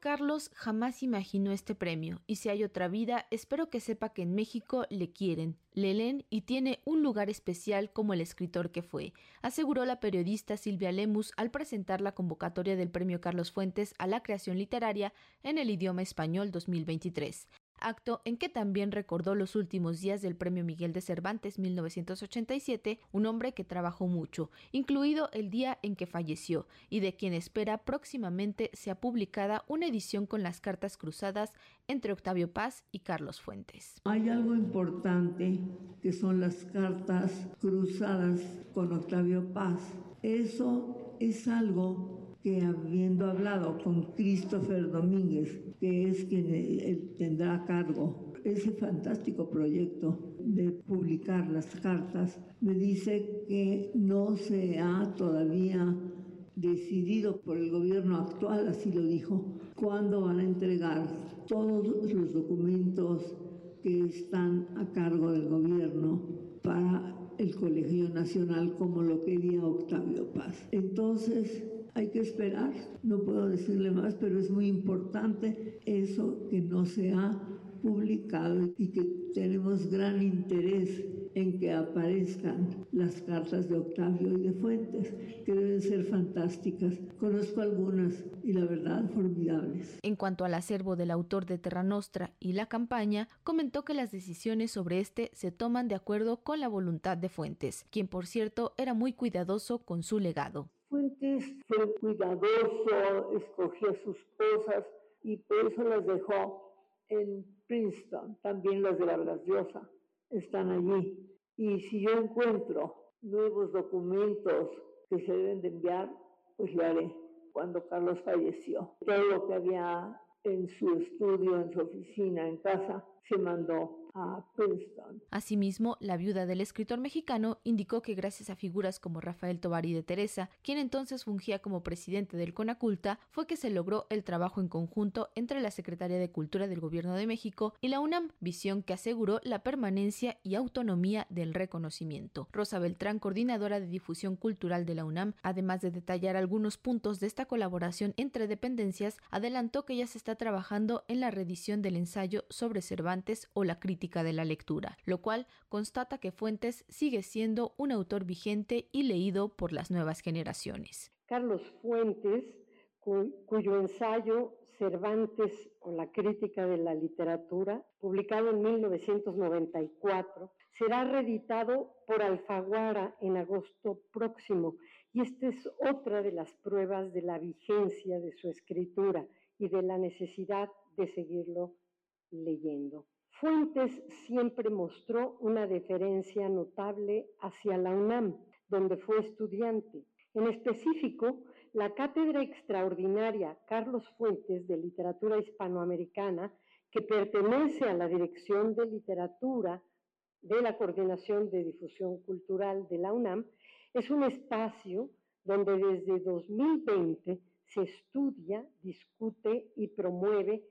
Carlos jamás imaginó este premio y si hay otra vida, espero que sepa que en México le quieren, le leen y tiene un lugar especial como el escritor que fue, aseguró la periodista Silvia Lemus al presentar la convocatoria del Premio Carlos Fuentes a la creación literaria en el idioma español 2023 acto en que también recordó los últimos días del Premio Miguel de Cervantes 1987, un hombre que trabajó mucho, incluido el día en que falleció, y de quien espera próximamente sea publicada una edición con las cartas cruzadas entre Octavio Paz y Carlos Fuentes. Hay algo importante que son las cartas cruzadas con Octavio Paz. Eso es algo que habiendo hablado con Christopher Domínguez, que es quien él tendrá a cargo ese fantástico proyecto de publicar las cartas, me dice que no se ha todavía decidido por el gobierno actual, así lo dijo, cuándo van a entregar todos los documentos que están a cargo del gobierno para el Colegio Nacional como lo quería Octavio Paz. Entonces, hay que esperar, no puedo decirle más, pero es muy importante eso que no se ha publicado y que tenemos gran interés en que aparezcan las cartas de Octavio y de Fuentes, que deben ser fantásticas. Conozco algunas y la verdad formidables. En cuanto al acervo del autor de Terra Nostra y la campaña, comentó que las decisiones sobre este se toman de acuerdo con la voluntad de Fuentes, quien por cierto era muy cuidadoso con su legado. Fuentes fue cuidadoso, escogió sus cosas y por eso las dejó en Princeton. También las de la Graciosa están allí. Y si yo encuentro nuevos documentos que se deben de enviar, pues lo haré. Cuando Carlos falleció, todo lo que había en su estudio, en su oficina, en casa, se mandó Asimismo, la viuda del escritor mexicano indicó que gracias a figuras como Rafael Tovar y de Teresa, quien entonces fungía como presidente del CONACULTA, fue que se logró el trabajo en conjunto entre la Secretaría de Cultura del Gobierno de México y la UNAM, visión que aseguró la permanencia y autonomía del reconocimiento. Rosa Beltrán, coordinadora de difusión cultural de la UNAM, además de detallar algunos puntos de esta colaboración entre dependencias, adelantó que ya se está trabajando en la reedición del ensayo sobre Cervantes o la crítica de la lectura, lo cual constata que Fuentes sigue siendo un autor vigente y leído por las nuevas generaciones. Carlos Fuentes, cuyo ensayo Cervantes o la crítica de la literatura, publicado en 1994, será reeditado por Alfaguara en agosto próximo. Y esta es otra de las pruebas de la vigencia de su escritura y de la necesidad de seguirlo leyendo. Fuentes siempre mostró una deferencia notable hacia la UNAM, donde fue estudiante. En específico, la cátedra extraordinaria Carlos Fuentes de Literatura Hispanoamericana, que pertenece a la Dirección de Literatura de la Coordinación de Difusión Cultural de la UNAM, es un espacio donde desde 2020 se estudia, discute y promueve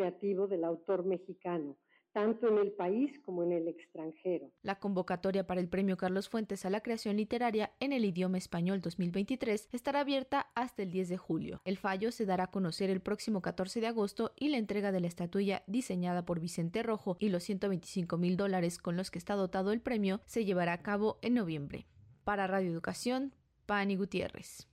creativo del autor mexicano, tanto en el país como en el extranjero. La convocatoria para el Premio Carlos Fuentes a la creación literaria en el idioma español 2023 estará abierta hasta el 10 de julio. El fallo se dará a conocer el próximo 14 de agosto y la entrega de la estatuilla diseñada por Vicente Rojo y los 125 mil dólares con los que está dotado el premio se llevará a cabo en noviembre. Para Radio Educación, Pani Gutiérrez.